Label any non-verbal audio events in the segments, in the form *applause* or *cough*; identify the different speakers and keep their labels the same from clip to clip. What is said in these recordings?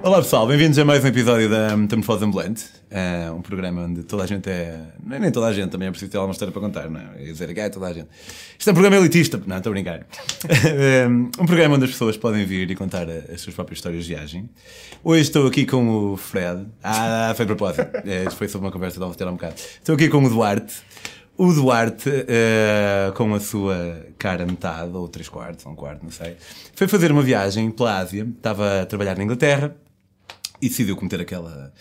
Speaker 1: Olá pessoal, bem-vindos a mais um episódio da Metamorfose Ambulante, uh, um programa onde toda a gente é. Nem toda a gente, também é preciso ter alguma história para contar, não é? É dizer que é toda a gente. Isto é um programa elitista, não, estou a brincar. *laughs* um programa onde as pessoas podem vir e contar as suas próprias histórias de viagem. Hoje estou aqui com o Fred. Ah, foi propósito. É, foi sobre uma conversa, estava a ter um bocado. Estou aqui com o Duarte. O Duarte, uh, com a sua cara metade, ou três quartos, ou um quarto, não sei, foi fazer uma viagem pela Ásia. Estava a trabalhar na Inglaterra e decidiu cometer aquela.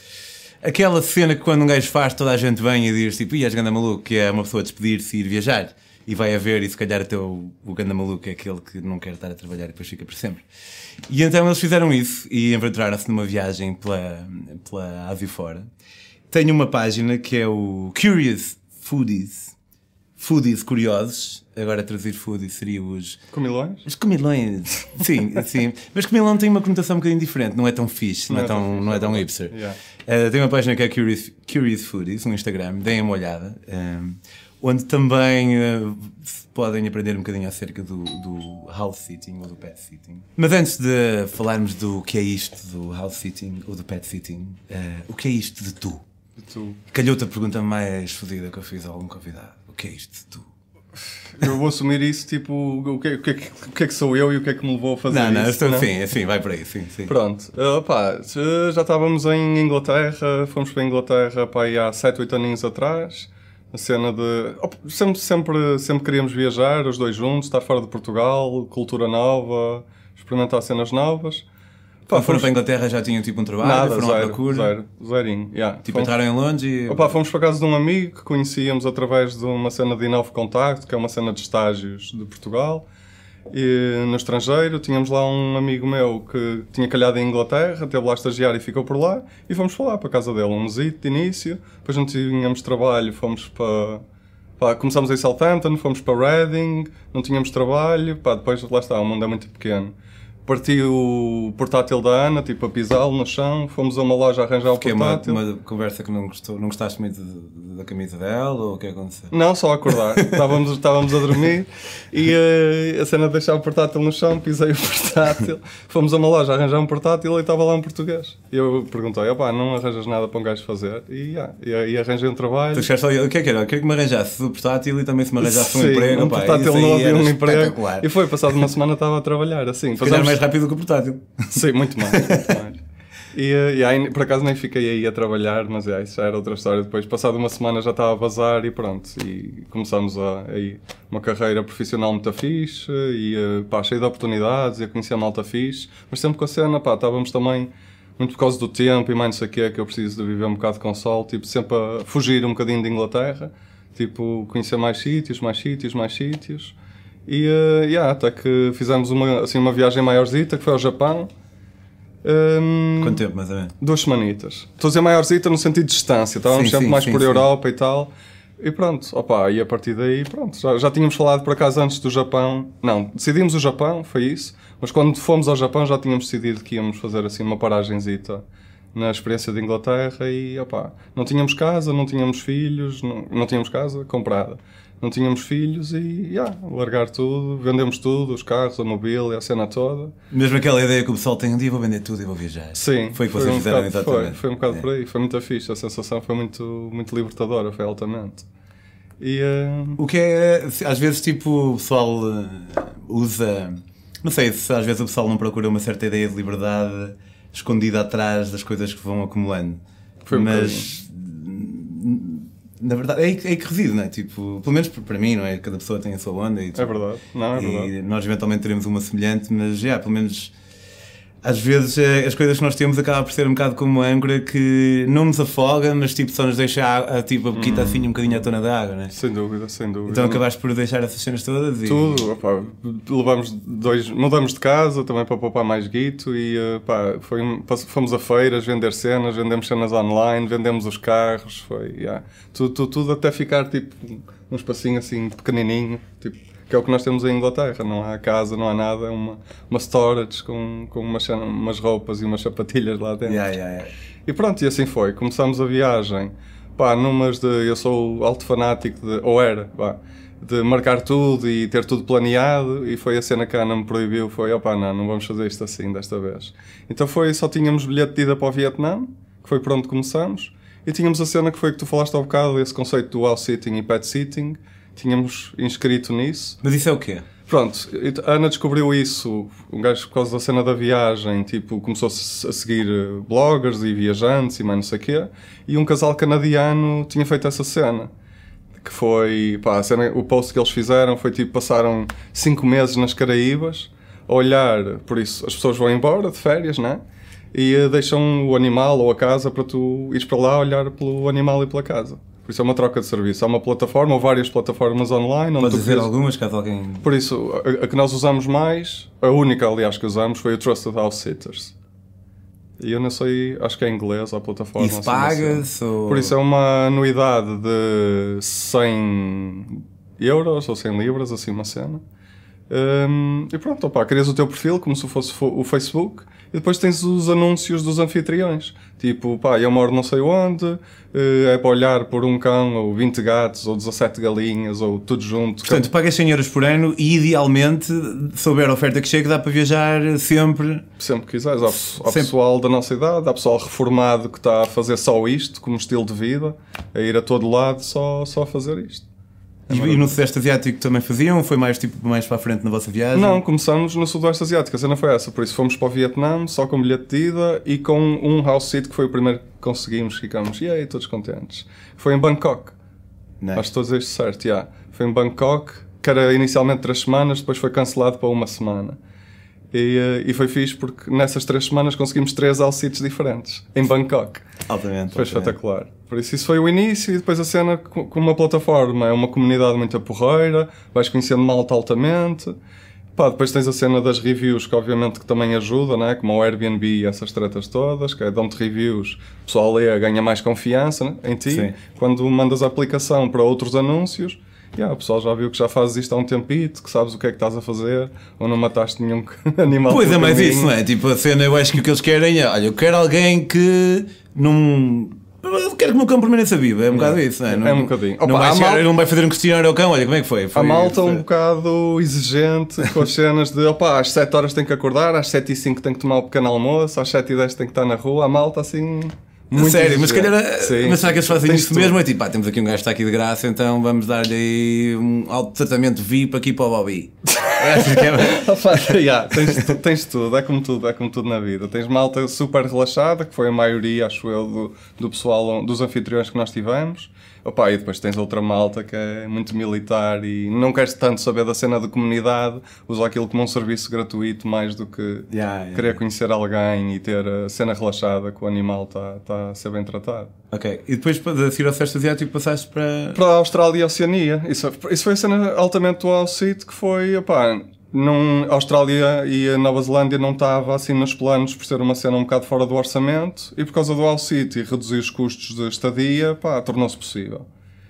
Speaker 1: Aquela cena que quando um gajo faz, toda a gente vem e diz tipo, e és ganda maluco, que é uma pessoa despedir-se e ir viajar. E vai haver, e se calhar até o, o ganda maluco é aquele que não quer estar a trabalhar e depois fica por sempre. E então eles fizeram isso e aventuraram-se numa viagem pela, pela Ásia fora. Tenho uma página que é o Curious Foodies. Foodies curiosos. Agora traduzir foodies seria os.
Speaker 2: Comilões?
Speaker 1: Os comilões. Sim, *laughs* sim. Mas comilão tem uma conotação um bocadinho diferente. Não é tão fixe, não, não é, tão, fixe, não é tão hipster.
Speaker 2: Yeah.
Speaker 1: Uh, tem uma página que é Curious, Curious Foodies no Instagram. Deem uma olhada. Um, onde também uh, podem aprender um bocadinho acerca do, do house sitting ou do pet sitting. Mas antes de falarmos do que é isto do house sitting ou do pet sitting, uh, o que é isto de tu?
Speaker 2: Tu.
Speaker 1: Calhou-te a pergunta mais fodida que eu fiz a algum convidado. O que é isto de tu?
Speaker 2: Eu vou assumir isso, tipo, o que, o, que, o que é que sou eu e o que é que me levou a fazer
Speaker 1: não, não,
Speaker 2: isso?
Speaker 1: Não, sim, assim, vai por aí, sim, sim.
Speaker 2: Pronto, uh, pá, já estávamos em Inglaterra, fomos para a Inglaterra pá, há 7, 8 aninhos atrás. A cena de. Sempre, sempre, sempre queríamos viajar, os dois juntos, estar fora de Portugal, cultura nova, experimentar cenas novas.
Speaker 1: Pá, foram para a Inglaterra já tinham tipo um trabalho,
Speaker 2: Nada,
Speaker 1: foram
Speaker 2: zero,
Speaker 1: à procura.
Speaker 2: Zero, zerinho, yeah.
Speaker 1: Tipo,
Speaker 2: fomos,
Speaker 1: entraram em Londres e.
Speaker 2: opa, fomos para casa de um amigo que conhecíamos através de uma cena de Inovo Contacto, que é uma cena de estágios de Portugal. E no estrangeiro tínhamos lá um amigo meu que tinha calhado em Inglaterra, teve lá a estagiar e ficou por lá. E fomos para lá, para a casa dele, um mesito de início. Depois não tínhamos trabalho, fomos para. Pá, começámos em Southampton, fomos para Reading, não tínhamos trabalho. Pá, depois lá está, o mundo é muito pequeno parti o portátil da Ana, tipo a pisá-lo no chão, fomos a uma loja arranjar o portátil.
Speaker 1: Uma, uma conversa que não, gostou, não gostaste muito da camisa dela ou o que aconteceu?
Speaker 2: Não, só acordar. *laughs* estávamos, estávamos a dormir e uh, a cena de deixar o portátil no chão, pisei o portátil, *laughs* fomos a uma loja arranjar um portátil e estava lá um português. E eu perguntei, opá, não arranjas nada para um gajo fazer? E, yeah, e, e arranjei um trabalho.
Speaker 1: Tu chegaste ali, o que é que era? Eu queria que me arranjasse o portátil e também se me arranjasse um
Speaker 2: Sim,
Speaker 1: emprego.
Speaker 2: um
Speaker 1: pá,
Speaker 2: portátil novo e um emprego. E foi, passado uma semana estava a trabalhar, assim. Fazemos-
Speaker 1: mais rápido que o portátil. *laughs*
Speaker 2: Sim, muito mais. muito *laughs* mais. E, eh, e aí, por acaso nem fiquei aí a trabalhar, mas é, isso já era outra história. Depois, passado uma semana, já estava a vazar e pronto. E começamos a, aí uma carreira profissional muito fixe e eh, pá, cheia de oportunidades e a conhecer a malta fixe. Mas sempre com a cena, pá, estávamos também muito por causa do tempo e mais não sei o que que eu preciso de viver um bocado com sol, tipo, sempre a fugir um bocadinho de Inglaterra, tipo, conhecer mais sítios, mais sítios, mais sítios. E uh, yeah, até que fizemos uma, assim, uma viagem maiorzita que foi ao Japão. Um,
Speaker 1: Quanto tempo, mais ou menos?
Speaker 2: Duas semanitas. Estou a dizer maiorzita no sentido de distância. Estávamos
Speaker 1: Sim,
Speaker 2: sempre
Speaker 1: sim,
Speaker 2: mais
Speaker 1: sim,
Speaker 2: por. Europa e tal. E pronto, opa, e a partir daí, pronto. Já, já tínhamos falado por acaso antes do Japão. Não, decidimos o Japão, foi isso. Mas quando fomos ao Japão já tínhamos decidido que íamos fazer assim uma paragenzita na experiência de Inglaterra e opa, não tínhamos casa, não tínhamos filhos, não, não tínhamos casa comprada. Não tínhamos filhos e, yeah, largar tudo, vendemos tudo, os carros, a mobília, a cena toda.
Speaker 1: Mesmo aquela ideia que o pessoal tem, um dia vou vender tudo e vou viajar.
Speaker 2: Sim,
Speaker 1: Foi o que vocês
Speaker 2: um
Speaker 1: fizeram
Speaker 2: bocado-
Speaker 1: exatamente.
Speaker 2: Foi, foi um bocado
Speaker 1: É.
Speaker 2: por aí, foi muito fixe, a sensação foi muito, muito libertadora, foi altamente. E eh,
Speaker 1: O que é, às vezes, tipo, o pessoal eh, usa. Não sei se às vezes o pessoal não procura uma certa ideia de liberdade escondida atrás das coisas que vão acumulando.
Speaker 2: Foi um
Speaker 1: Mas. hum, Na verdade, é aí, que- é aí que reside, não é? Tipo, pelo menos para mim, não é? Cada pessoa tem a sua onda e,
Speaker 2: é verdade, não é verdade.
Speaker 1: e nós eventualmente teremos uma semelhante, mas já, pelo menos às vezes eh, as coisas que nós temos acaba por ser um bocado como uma âncora que não nos afoga, mas tipo só nos deixa a, a, tipo, a boquita assim um bocadinho à tona da água, né?
Speaker 2: Sem dúvida, sem dúvida.
Speaker 1: Então acabaste por deixar essas cenas todas e.
Speaker 2: Tudo, opá, levamos dois, mudamos de casa também para poupar mais guito e eh, pá, foi, fomos a feiras vender cenas, vendemos cenas online, vendemos os carros, foi, yeah. tudo, tudo, tudo até ficar tipo um espacinho assim pequenininho, tipo, que é o que nós temos em Inglaterra, não há casa, não há nada, é uma, uma storage com, com umas, umas roupas e umas sapatilhas lá dentro.
Speaker 1: Yeah, yeah, yeah.
Speaker 2: E pronto, e assim foi. Começámos a viagem, pá, numas de. Eu sou alto fanático de. Ou era, pá, de marcar tudo e ter tudo planeado e foi a cena que a Ana me proibiu, foi opá, não, não vamos fazer isto assim desta vez. Então foi, só tínhamos bilhete de ida para o Vietnã, que foi por onde começamos, e tínhamos a cena que foi que tu falaste há bocado, esse conceito do house sitting e pet sitting, tínhamos inscrito nisso.
Speaker 1: Mas isso é o quê?
Speaker 2: Pronto, a Ana descobriu isso, um gajo por causa da cena da viagem, tipo, começou -se a seguir eh, bloggers e viajantes e mais não sei o quê, e um casal canadiano tinha feito essa cena. Que foi, pá, cena, o post que eles fizeram foi tipo, passaram 5 meses nas Caraíbas, a olhar, por isso, as pessoas vão embora de férias, né? E eh, deixam o animal ou a casa para tu ires para lá olhar pelo animal e pela casa. Por isso é uma troca de serviço. Há uma plataforma ou várias plataformas online.
Speaker 1: Podes dizer algumas, caso alguém.
Speaker 2: Por isso, a, a, que nós usamos mais, a única, aliás, que usamos foi o Trusted House Sitters. E eu não sei, acho que é em inglês a plataforma.
Speaker 1: Isso paga-se? Ou...
Speaker 2: Por isso é uma anuidade de 100 euros ou 100 libras, assim uma cena. Um, e pronto, opa, crias o teu perfil como se fosse o Facebook e depois tens os anúncios dos anfitriões. Tipo, pá, eu moro não sei onde, eh, é para olhar por um cão, ou 20 gatos, ou 17 galinhas, ou tudo junto.
Speaker 1: Portanto, pagas 100 euros por ano e idealmente, se houver oferta que chega, dá para viajar sempre.
Speaker 2: Sempre que quiseres. Há, há pessoal da nossa idade, há pessoal reformado que está a fazer só isto como estilo de vida, a ir a todo lado só, só a fazer isto.
Speaker 1: É e, e, no Sudeste Asiático também faziam? Foi mais tipo mais para a frente na vossa viagem?
Speaker 2: Não, começamos no Sudoeste Asiático, a cena foi essa. Por isso fomos para o Vietnã só com bilhete de ida e com um house seat que foi o primeiro que conseguimos. Ficamos, e aí, todos contentes. Foi em Bangkok. Nice. Acho que todos isto certo, yeah. Foi em Bangkok, que era inicialmente três semanas, depois foi cancelado para uma semana. E, eh, e foi fixe porque nessas três semanas conseguimos três alcites diferentes em Bangkok.
Speaker 1: Altamente.
Speaker 2: Foi espetacular. Por isso, isso foi o início e depois a cena com uma plataforma. É uma comunidade muito porreira, vais conhecendo malta altamente. Pá, depois tens a cena das reviews, que obviamente que também ajuda, né? como o Airbnb e essas tretas todas, que é dão-te reviews, o pessoal lê, ganha mais confiança né? em ti. Sim. Quando mandas a aplicação para outros anúncios, Yeah, o pessoal já viu que já fazes isto há um tempito, que sabes o que é que estás a fazer, ou não mataste nenhum *laughs* animal.
Speaker 1: Pois é, mas isso, não é? Tipo, a cena, eu acho que o que eles querem é, olha, eu quero alguém que não. Eu quero que o meu cão permaneça vivo, é um bocado isso, não é? Não,
Speaker 2: é um bocadinho.
Speaker 1: Não, vai chegar, mal... não vai fazer um questionário ao cão, olha, como é que foi? foi
Speaker 2: a malta foi... um bocado exigente *laughs* com as cenas de, opa, às 7 horas tem que acordar, às 7 e 5 tem que tomar o pequeno almoço, às 7 e 10 tem que estar na rua, a malta assim...
Speaker 1: Muito Sério, mas calhar. Sim, mas será que eles fazem isso mesmo? É tipo, pá, temos aqui um gajo que está aqui de graça, então vamos dar-lhe aí um alto tratamento VIP aqui para o Bobby. *laughs*
Speaker 2: é, yeah, tens, tens tudo, é como tudo, é como tudo na vida. Tens malta super relaxada, que foi a maioria, acho eu, do, do pessoal, dos anfitriões que nós tivemos. Opa, e depois tens outra malta que é muito militar e não queres tanto saber da cena da comunidade, usa aquilo como um serviço gratuito mais do que yeah, yeah. querer conhecer alguém e ter a cena relaxada que o animal está tá a ser bem tratado.
Speaker 1: Ok, e depois de seguir ao Sudeste Asiático passaste para...
Speaker 2: Para a Austrália e a Oceania. Isso, isso foi a cena altamente do All que foi, opá, não, a Austrália e a Nova Zelândia não estava assim nos planos por ser uma cena um bocado fora do orçamento e por causa do All City reduzir os custos de estadia, pá, tornou-se possível.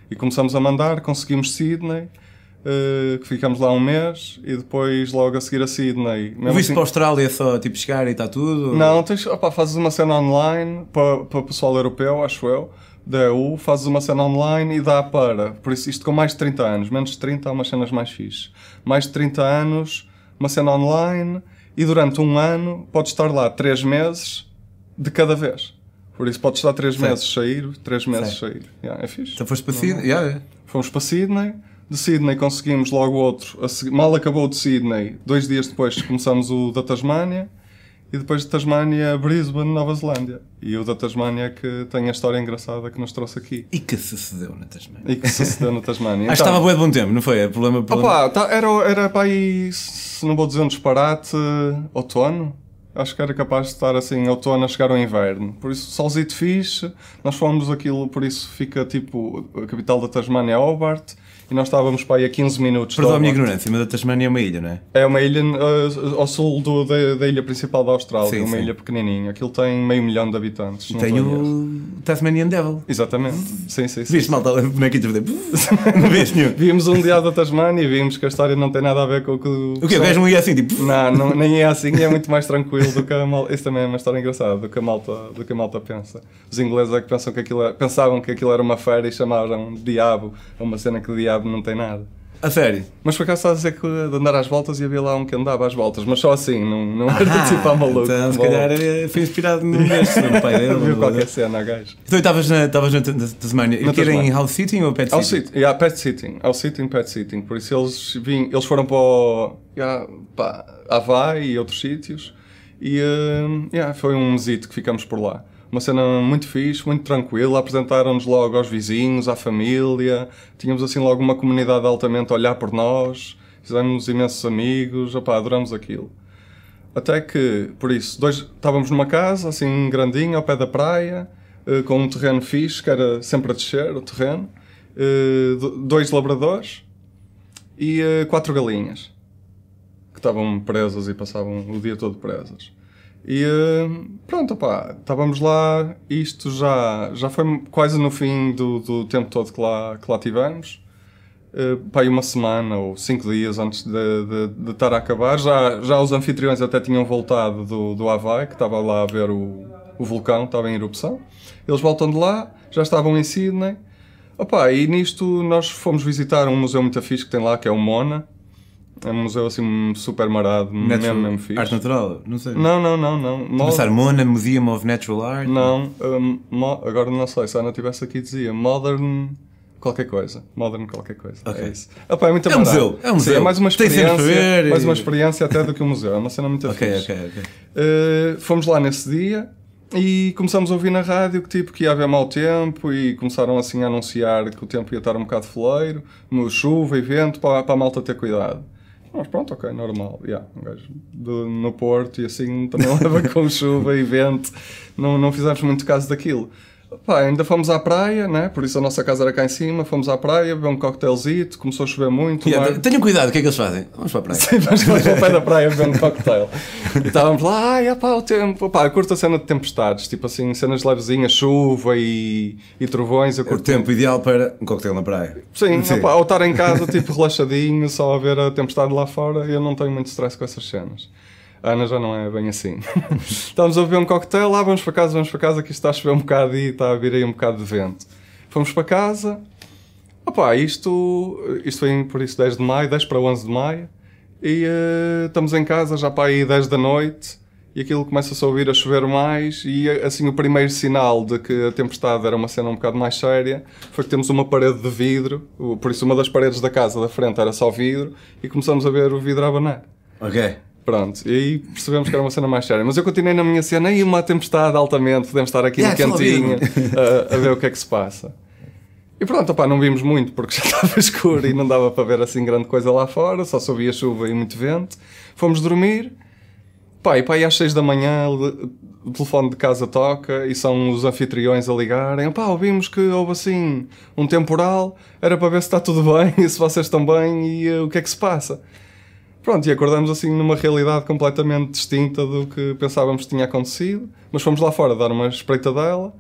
Speaker 2: E começamos a mandar, conseguimos Sydney, uh, ficamos lá um mês e depois logo a seguir a Sydney.
Speaker 1: Mesmo Viste assim, para a Austrália só tipo chegar e está tudo?
Speaker 2: Não, tens, opa, fazes uma cena online para, para o pessoal europeu, acho eu da EU, fazes uma cena online e dá para. Por isso, isto com mais de 30 anos, menos de 30 há umas cenas mais fixe. Mais de 30 anos, uma cena online e durante um ano podes estar lá 3 meses de cada vez. Por isso, podes estar 3 meses sair, 3 meses sair. Yeah, é fixe.
Speaker 1: Então foste para Sydney? Yeah,
Speaker 2: Fomos para Sydney. De Sydney conseguimos logo outro. Mal acabou de Sydney, dois dias depois começamos o da Tasmânia e depois de Tasmânia, Brisbane, Nova Zelândia. E o da Tasmânia que tem a história engraçada que nos trouxe aqui.
Speaker 1: E que sucedeu na Tasmânia.
Speaker 2: E que sucedeu na Tasmânia. *laughs*
Speaker 1: Acho que estava então, bom de bom tempo, não foi? É problema,
Speaker 2: problema... Opa, tá, era, era para aí, se não vou dizer um disparate, outono. Acho que era capaz de estar assim, outono a chegar ao inverno. Por isso, solzito fixe. Nós fomos aquilo, por isso fica tipo, a capital da Tasmânia é Hobart e nós estávamos para aí a 15 minutos.
Speaker 1: Perdão a minha ignorância, mas a Tasmânia é uma ilha, não é?
Speaker 2: É uma ilha uh, ao sul do, da, da, ilha principal da Austrália, sim, uma sim. ilha pequenininha. Aquilo tem meio milhão de habitantes.
Speaker 1: E tem o Tasmanian Devil.
Speaker 2: Exatamente. Sim, sim. sim
Speaker 1: Viste malta bonequinhos a fazer. *laughs* Não viste nenhum.
Speaker 2: Vimos um dia da Tasmânia e vimos que a história não tem nada a ver com o que.
Speaker 1: O quê? O gajo não ia assim, tipo.
Speaker 2: Não, *laughs* não, nem é assim, é muito mais tranquilo do que a malta. Isso também é uma história engraçada, do que a malta, do que a malta pensa. Os ingleses é que pensam que aquilo é... pensavam que aquilo era uma feira e chamaram diabo a uma cena que o diabo não tem nada.
Speaker 1: A sério?
Speaker 2: Mas por acaso estás a dizer que de andar às voltas e havia lá um que andava às voltas, mas só assim, não, não era
Speaker 1: Ah, *laughs*
Speaker 2: tipo a maluco.
Speaker 1: Então, se calhar eh, foi inspirado num destes, no pai dele.
Speaker 2: Viu
Speaker 1: no-
Speaker 2: qualquer cena gajo.
Speaker 1: Então estavas na, estavas na Tas- Tasmania. E que era em house sitting ou pet sitting?
Speaker 2: sitting, yeah, pet sitting, ao sitting, pet sitting. Por isso eles, vim, eles foram para o, yeah, pá, Havaí e outros sítios. E eh, yeah, foi um mesito que ficamos por lá. Uma cena muito fixe, muito tranquila. Apresentaram-nos logo aos vizinhos, à família. Tínhamos assim logo uma comunidade altamente a olhar por nós. Fizemos imensos amigos. Opá, adoramos aquilo. Até que, por isso, dois, estávamos numa casa, assim, grandinha, ao pé da praia, eh, com um terreno fixe, que era sempre a descer, o terreno, eh, do- dois labradores e eh, quatro galinhas, que estavam presas e passavam o dia todo presas. E eh, pronto, opá, estávamos lá, isto já, já foi quase no fim do, do tempo todo que lá, que lá tivemos. Uh, pá, aí uma semana ou cinco dias antes de, de, de estar a acabar. Já, já os anfitriões até tinham voltado do, do Havaí, que estava lá a ver o, o vulcão, estava em erupção. Eles voltam de lá, já estavam em Sydney. Opa, e nisto nós fomos visitar um museu muito fixe que tem lá, que é o Mona. É um museu assim super marado, mesmo, mesmo fixe.
Speaker 1: Arte natural? Não sei.
Speaker 2: Não, não, não, não.
Speaker 1: Vou
Speaker 2: Mo-
Speaker 1: pensar Mona, Museum of Natural Art.
Speaker 2: não, um, mo- agora não sei, se a Ana estivesse aqui dizia Modern qualquer coisa. Modern qualquer coisa.
Speaker 1: Ok.
Speaker 2: É isso. Opa, é muito
Speaker 1: É um museu, é um
Speaker 2: Sim,
Speaker 1: museu.
Speaker 2: é mais uma experiência.
Speaker 1: ver
Speaker 2: Mais uma experiência até do que um museu. É uma cena muito
Speaker 1: Ok,
Speaker 2: fixe. Uh, fomos lá nesse dia e começamos a ouvir na rádio que tipo que ia haver mau tempo e começaram assim a anunciar que o tempo ia estar um bocado foleiro, chuva e vento, para, para a malta ter cuidado. Nós, pronto, ok, normal. Yeah, um gajo no Porto e assim também *laughs* leva com chuva e vento. Não, não fizemos muito caso daquilo. Pá, ainda fomos à praia, né? Por isso a nossa casa era cá em cima. Fomos à praia, beber um cocktailzito. Começou a chover muito. o
Speaker 1: Yeah,
Speaker 2: mar-
Speaker 1: Tenham cuidado, o que é que eles fazem? Vamos para a praia.
Speaker 2: Sim, mas nós ao pé da praia bebendo cocktail. E estávamos lá, ai, pá, o tempo. Pá, eu curto a cena de tempestades, tipo assim, cenas levezinhas, chuva e, e trovões. Eu
Speaker 1: O
Speaker 2: curto
Speaker 1: tempo ideal para um coquetel na praia.
Speaker 2: Sim, opá, ou estar em casa, tipo, *laughs* relaxadinho, só a ver a tempestade lá fora, eu não tenho muito stress com essas cenas. A Ana já não é bem assim. *laughs* Estamos a beber um cocktail, lá vamos para casa, vamos para casa, que isto está a chover um bocado e está a vir aí um bocado de vento. Fomos para casa, opá, isto, isto foi por isso 10 de maio, 10 para 11 de maio, e eh, estamos em casa já para aí 10 da noite, e aquilo começa-se a ouvir a chover mais, e assim o primeiro sinal de que a tempestade era uma cena um bocado mais séria foi que temos uma parede de vidro, por isso uma das paredes da casa da frente era só vidro, e começamos a ver o vidro abanar.
Speaker 1: Ok.
Speaker 2: Pronto, e aí percebemos que era uma cena mais séria. Mas eu continuei na minha cena, e uma tempestade altamente, podemos estar aqui
Speaker 1: Yeah,
Speaker 2: no cantinho a, a ver o que é que se passa. E pronto, opá, não vimos muito porque já *laughs* estava escuro e não dava para ver assim grande coisa lá fora, só se ouvia chuva e muito vento. Fomos dormir, pá, e pá, e às 6 da manhã o telefone de casa toca e são os anfitriões a ligarem. Pá, ouvimos que houve assim um temporal, era para ver se está tudo *laughs* bem e se vocês estão bem e eh, o que é que se passa. Pronto, e acordamos assim numa realidade completamente distinta do que pensávamos que tinha acontecido, mas fomos lá fora dar uma espreitadela.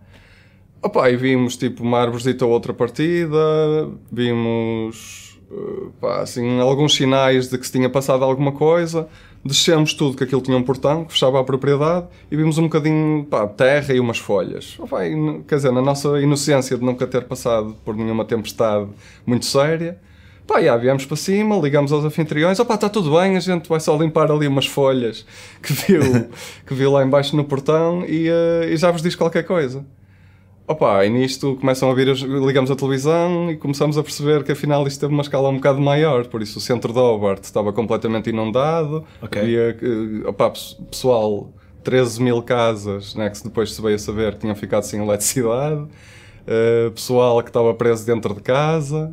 Speaker 2: Opa, e vimos tipo uma árvorezita ou outra partida, vimos eh, pá, assim, alguns sinais de que se tinha passado alguma coisa, descemos tudo que aquilo tinha um portão que fechava a propriedade e vimos um bocadinho pá, terra e umas folhas. Opa, e, quer dizer, na nossa inocência de nunca ter passado por nenhuma tempestade muito séria, Pá, já viemos para cima, ligamos aos anfitriões, opá, está tudo bem, a gente vai só limpar ali umas folhas que viu, *laughs* que viu lá embaixo no portão e, eh, e já vos diz qualquer coisa. Opa, e nisto começam a vir, as- ligamos a televisão e começamos a perceber que afinal isto teve uma escala um bocado maior, por isso o centro de Hobart estava completamente inundado,
Speaker 1: Ok.
Speaker 2: havia, eh, opá, pes- pessoal, 13 mil casas, né, que depois se veio a saber que tinham ficado sem eletricidade, eh, pessoal que estava preso dentro de casa,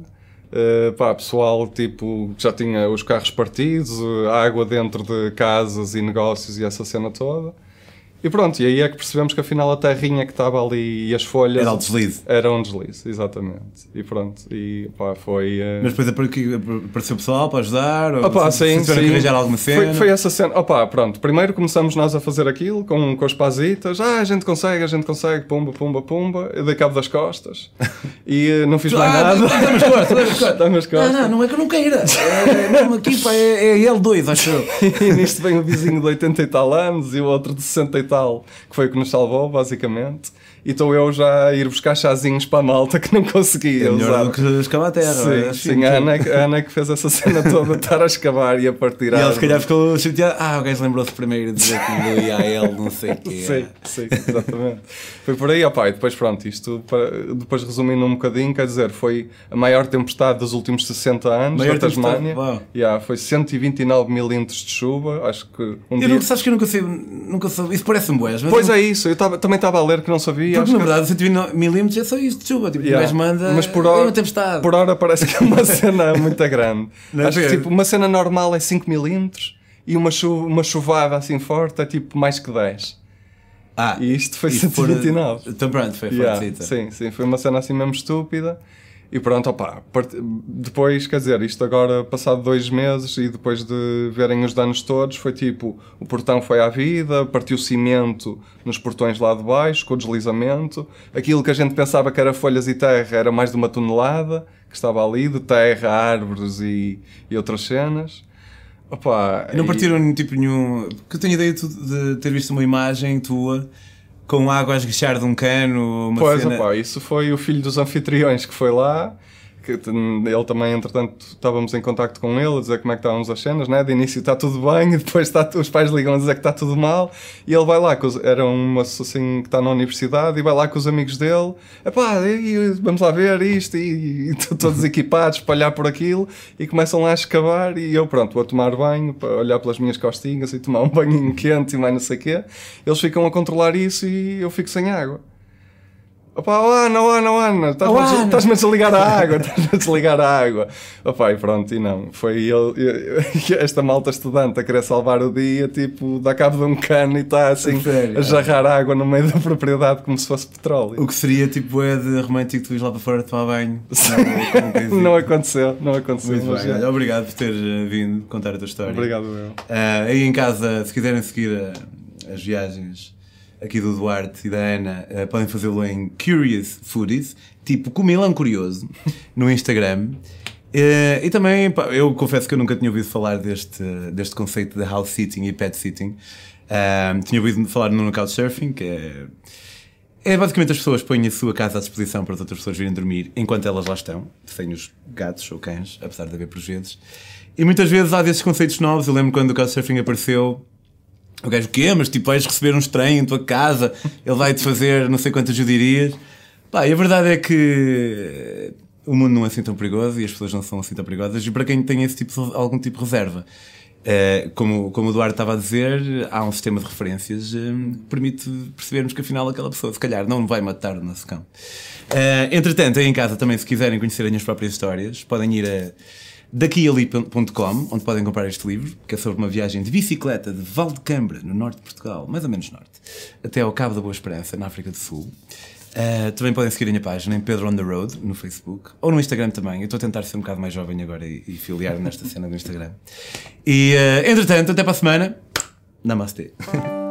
Speaker 2: Uh, pá, pessoal tipo que já tinha os carros partidos, uh, água dentro de casas e negócios e essa cena toda. E pronto, e aí é que percebemos que afinal a terrinha que estava ali e as folhas
Speaker 1: Era o deslize.
Speaker 2: era um deslize, exatamente. E pronto, e pá, foi. uh,
Speaker 1: Mas depois apare- apareceu pessoal para ajudar? Ou
Speaker 2: Opa,
Speaker 1: se-
Speaker 2: sim,
Speaker 1: se
Speaker 2: sim.
Speaker 1: arranjar alguma cena?
Speaker 2: Foi, foi essa cena. Opa, pronto. Primeiro começamos nós a fazer aquilo com, com as pazitas. Ah, a gente consegue, a gente consegue. Pumba, pumba, pumba. Eu dei cabo das costas. *laughs* E eh, não fiz mais
Speaker 1: Ah,
Speaker 2: nada.
Speaker 1: dá-me as costas, dá-me as costas.
Speaker 2: Dá-me as costas.
Speaker 1: Não, *laughs* não, não é que eu não queira. É, mesmo aqui, pá, é, é L2, acho eu. *laughs*
Speaker 2: E nisto vem o vizinho de 80 e tal anos e o outro de 60 e que foi o que nos salvou, basicamente. E estou eu já a ir buscar chazinhos para a malta que não conseguia
Speaker 1: É melhor
Speaker 2: usar.
Speaker 1: do que escavar a terra.
Speaker 2: Sim,
Speaker 1: é
Speaker 2: sim, a Ana, a Ana que fez essa cena *laughs* toda, estar a escavar e a partir
Speaker 1: E ela se calhar ficou chateada. Ah, o gajo lembrou-se primeiro de dizer que me a ele, não sei o quê.
Speaker 2: Sim, sim, exatamente. foi por aí, opá, e depois pronto, isto depois resumindo um bocadinho, quer dizer, foi a maior tempestade dos últimos 60 anos
Speaker 1: Maior
Speaker 2: da Tasmânia. Yeah, foi 129 milímetros de chuva, acho que um
Speaker 1: Eu
Speaker 2: dia...
Speaker 1: nunca, sabes que eu nunca sei, nunca soube. Isso parece um boés, mas.
Speaker 2: Pois
Speaker 1: eu-
Speaker 2: é isso, eu tava- também estava a ler que não sabia.
Speaker 1: Porque
Speaker 2: acho
Speaker 1: na
Speaker 2: que-
Speaker 1: verdade 120 milímetros é só isto de chuva. Tipo,
Speaker 2: Yeah.
Speaker 1: o gajo manda.
Speaker 2: Mas por
Speaker 1: é
Speaker 2: hora,
Speaker 1: uma tempestade.
Speaker 2: por hora parece que é uma *laughs* cena muito grande.
Speaker 1: Não é
Speaker 2: Acho que
Speaker 1: ver?
Speaker 2: tipo, uma cena normal é 5 milímetros e uma, chu uma chuvada assim forte é tipo mais que 10.
Speaker 1: Ah,
Speaker 2: E isto foi
Speaker 1: e se for-
Speaker 2: 129.
Speaker 1: Então pronto, foi
Speaker 2: Yeah,
Speaker 1: forte.
Speaker 2: sim, sim, foi uma cena assim mesmo estúpida. E pronto, opá, depois, quer dizer, isto agora passado dois meses e depois de verem os danos todos, foi tipo, o portão foi à vida, partiu cimento nos portões lá de baixo, com o deslizamento. Aquilo que a gente pensava que era folhas e terra era mais de uma tonelada que estava ali, de terra, árvores e, e outras cenas. Opá,
Speaker 1: E não
Speaker 2: e-
Speaker 1: partiram tipo nenhum. Porque eu tenho ideia de, de ter visto uma imagem tua com água a esguichar de um cano, uma
Speaker 2: Pois,
Speaker 1: cena.
Speaker 2: opá, isso foi o filho dos anfitriões que foi lá. Que, ele também, entretanto, estávamos em contacto com ele a dizer como é que estávamos as cenas, né? De início está tudo bem e *laughs* depois está, os pais ligam a dizer que está tudo mal. E ele vai lá, com os- era uma assim que está na universidade, e vai lá com os amigos dele. Epá, e, e vamos lá ver isto. E, e todos *laughs* equipados para olhar por aquilo e começam lá a escavar. E eu, pronto, vou tomar banho para olhar pelas minhas costinhas e tomar um banhinho quente e mais não sei o quê. Eles ficam a controlar isso e eu fico sem água. Opa, oh Ana, oh Ana, oh Ana, estás-me a a desligar a água, *laughs* estás-me a desligar a água. Opa, e pronto, e não. Foi ele, esta malta estudante a querer salvar o dia, tipo, dá cabo de um cano e está assim
Speaker 1: Sério?
Speaker 2: a jarrar água no meio da propriedade como se fosse petróleo.
Speaker 1: O que seria tipo é de romântico tu ires lá para fora tomar banho. *laughs* Não, quem
Speaker 2: Não aconteceu, não aconteceu.
Speaker 1: Muito bem, olha, obrigado por ter eh, vindo contar a tua história.
Speaker 2: Obrigado, eu.
Speaker 1: Ah, aí em casa, se quiserem seguir ah, as viagens aqui do Duarte e da Ana, ah, podem fazê-lo em Curious Foodies, tipo Comilão Curioso, *laughs* no Instagram. Eh, e também, pá, eu confesso que eu nunca tinha ouvido falar deste, deste conceito de house sitting e pet sitting. Ah, tinha ouvido falar no Couchsurfing, que é, é basicamente as pessoas põem a sua casa à disposição para as outras pessoas virem dormir enquanto elas lá estão, sem os gatos ou cães, apesar de haver por vezes. E muitas vezes há desses conceitos novos. Eu lembro quando o Couchsurfing apareceu, o gajo, o quê? Mas tipo, vais receber um estranho em tua casa, ele vai-te fazer não sei quantas judirias. Pá, e a verdade é que o mundo não é assim tão perigoso e as pessoas não são assim tão perigosas. E para quem tem esse tipo, algum tipo de reserva, eh, como, como o Duarte estava a dizer, há um sistema de referências eh, que permite percebermos que afinal aquela pessoa, se calhar, não vai matar o nosso cão. Eh, entretanto, aí em casa também, se quiserem conhecerem as próprias histórias, podem ir a daquiali.com, onde podem comprar este livro, que é sobre uma viagem de bicicleta de Valdecambra, no norte de Portugal, mais ou menos norte, até ao Cabo da Boa Esperança, na África do Sul. Uh, também podem seguir a minha página em Pedro on the Road, no Facebook, ou no Instagram também. Eu estou a tentar ser um bocado mais jovem agora e, e filiar nesta cena do Instagram. E, uh, entretanto, até para a semana. Namastê. *laughs*